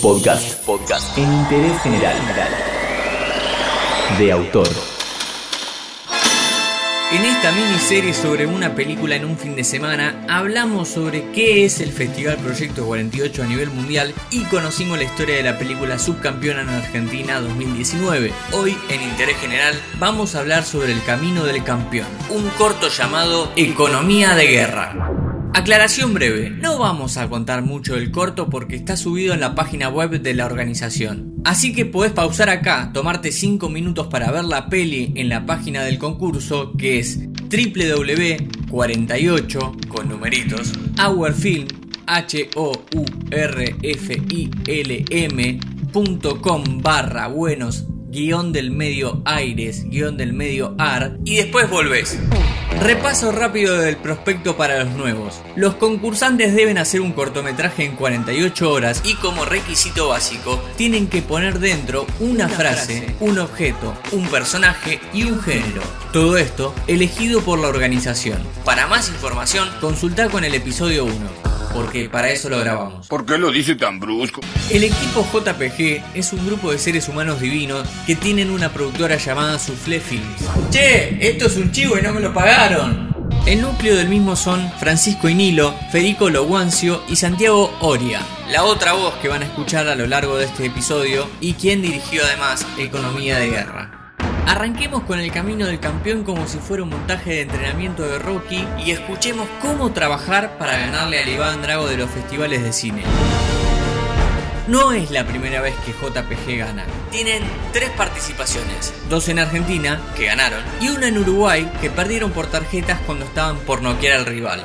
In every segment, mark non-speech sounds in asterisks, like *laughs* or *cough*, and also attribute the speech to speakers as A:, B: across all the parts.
A: Podcast. Podcast. En interés general. De autor.
B: En esta miniserie sobre una película en un fin de semana, hablamos sobre qué es el Festival Proyecto 48 a nivel mundial y conocimos la historia de la película subcampeona en Argentina 2019. Hoy, en Interés General, vamos a hablar sobre el camino del campeón, un corto llamado Economía de Guerra. Aclaración breve, no vamos a contar mucho del corto porque está subido en la página web de la organización. Así que podés pausar acá, tomarte 5 minutos para ver la peli en la página del concurso que es www.48 con numeritos hourfilm h o u r f i l m.com barra buenos guion del medio aires guion del medio ar y después volvés. Repaso rápido del prospecto para los nuevos. Los concursantes deben hacer un cortometraje en 48 horas y como requisito básico tienen que poner dentro una frase, un objeto, un personaje y un género. Todo esto elegido por la organización. Para más información, consulta con el episodio 1 porque para eso lo grabamos.
C: ¿Por qué lo dice tan brusco?
B: El equipo JPG es un grupo de seres humanos divinos que tienen una productora llamada Soufflé Films. Che, esto es un chivo y no me lo pagaron. El núcleo del mismo son Francisco Inilo, Federico Loguancio y Santiago Oria, la otra voz que van a escuchar a lo largo de este episodio y quien dirigió además Economía de Guerra. Arranquemos con el camino del campeón como si fuera un montaje de entrenamiento de Rocky y escuchemos cómo trabajar para ganarle al Iván Drago de los festivales de cine. No es la primera vez que JPG gana. Tienen tres participaciones, dos en Argentina, que ganaron, y una en Uruguay, que perdieron por tarjetas cuando estaban por noquear al rival.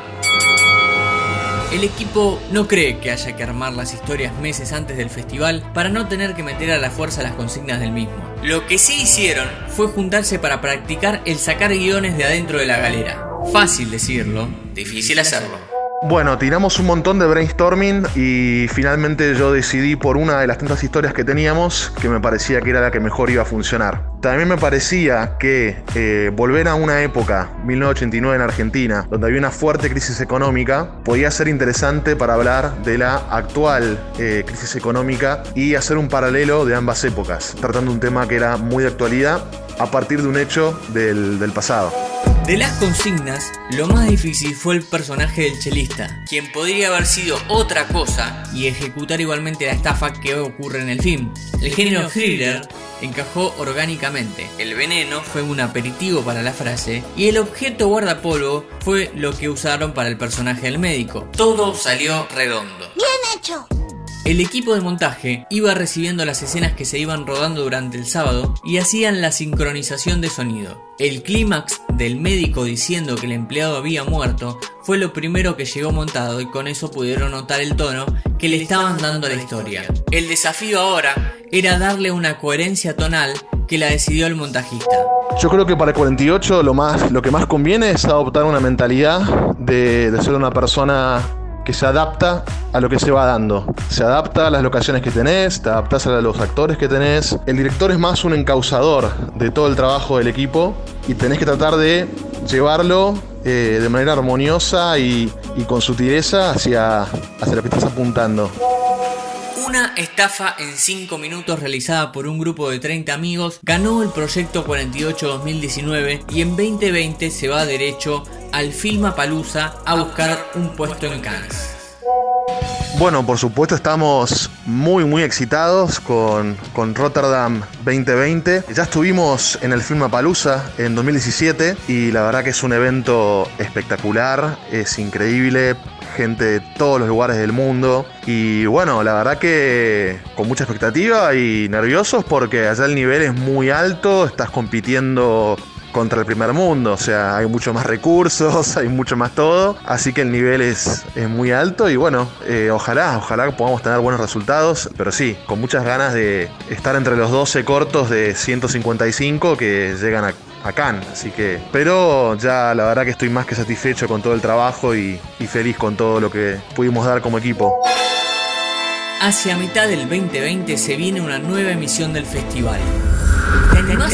B: El equipo no cree que haya que armar las historias meses antes del festival para no tener que meter a la fuerza las consignas del mismo. Lo que sí hicieron fue juntarse para practicar el sacar guiones de adentro de la galera. Fácil decirlo, difícil hacerlo.
D: Bueno, tiramos un montón de brainstorming y finalmente yo decidí por una de las tantas historias que teníamos que me parecía que era la que mejor iba a funcionar. También me parecía que eh, volver a una época, 1989 en Argentina, donde había una fuerte crisis económica, podía ser interesante para hablar de la actual eh, crisis económica y hacer un paralelo de ambas épocas, tratando un tema que era muy de actualidad a partir de un hecho del, del pasado.
B: De las consignas, lo más difícil fue el personaje del chelista, quien podría haber sido otra cosa y ejecutar igualmente la estafa que ocurre en el film. El género thriller encajó orgánicamente. El veneno fue un aperitivo para la frase y el objeto guardapolvo fue lo que usaron para el personaje del médico. Todo salió redondo.
E: Bien hecho.
B: El equipo de montaje iba recibiendo las escenas que se iban rodando durante el sábado y hacían la sincronización de sonido. El clímax del médico diciendo que el empleado había muerto fue lo primero que llegó montado y con eso pudieron notar el tono que le estaban dando a la historia. El desafío ahora era darle una coherencia tonal que la decidió el montajista.
D: Yo creo que para el 48 lo, más, lo que más conviene es adoptar una mentalidad de, de ser una persona que se adapta a lo que se va dando. Se adapta a las locaciones que tenés, te adaptas a los actores que tenés. El director es más un encausador de todo el trabajo del equipo y tenés que tratar de llevarlo eh, de manera armoniosa y, y con sutileza hacia, hacia lo que estás apuntando.
B: Una estafa en 5 minutos realizada por un grupo de 30 amigos ganó el proyecto 48 2019 y en 2020 se va derecho al Filmapalooza a buscar un puesto en Cannes.
D: Bueno, por supuesto estamos muy muy excitados con, con Rotterdam 2020. Ya estuvimos en el Filmapalooza en 2017 y la verdad que es un evento espectacular, es increíble, gente de todos los lugares del mundo y bueno, la verdad que con mucha expectativa y nerviosos porque allá el nivel es muy alto, estás compitiendo contra el primer mundo, o sea, hay mucho más recursos, *laughs* hay mucho más todo, así que el nivel es, es muy alto y bueno, eh, ojalá, ojalá podamos tener buenos resultados, pero sí, con muchas ganas de estar entre los 12 cortos de 155 que llegan a, a Cannes, así que, pero ya la verdad que estoy más que satisfecho con todo el trabajo y, y feliz con todo lo que pudimos dar como equipo.
B: Hacia mitad del 2020 se viene una nueva emisión del festival. ¿Te animás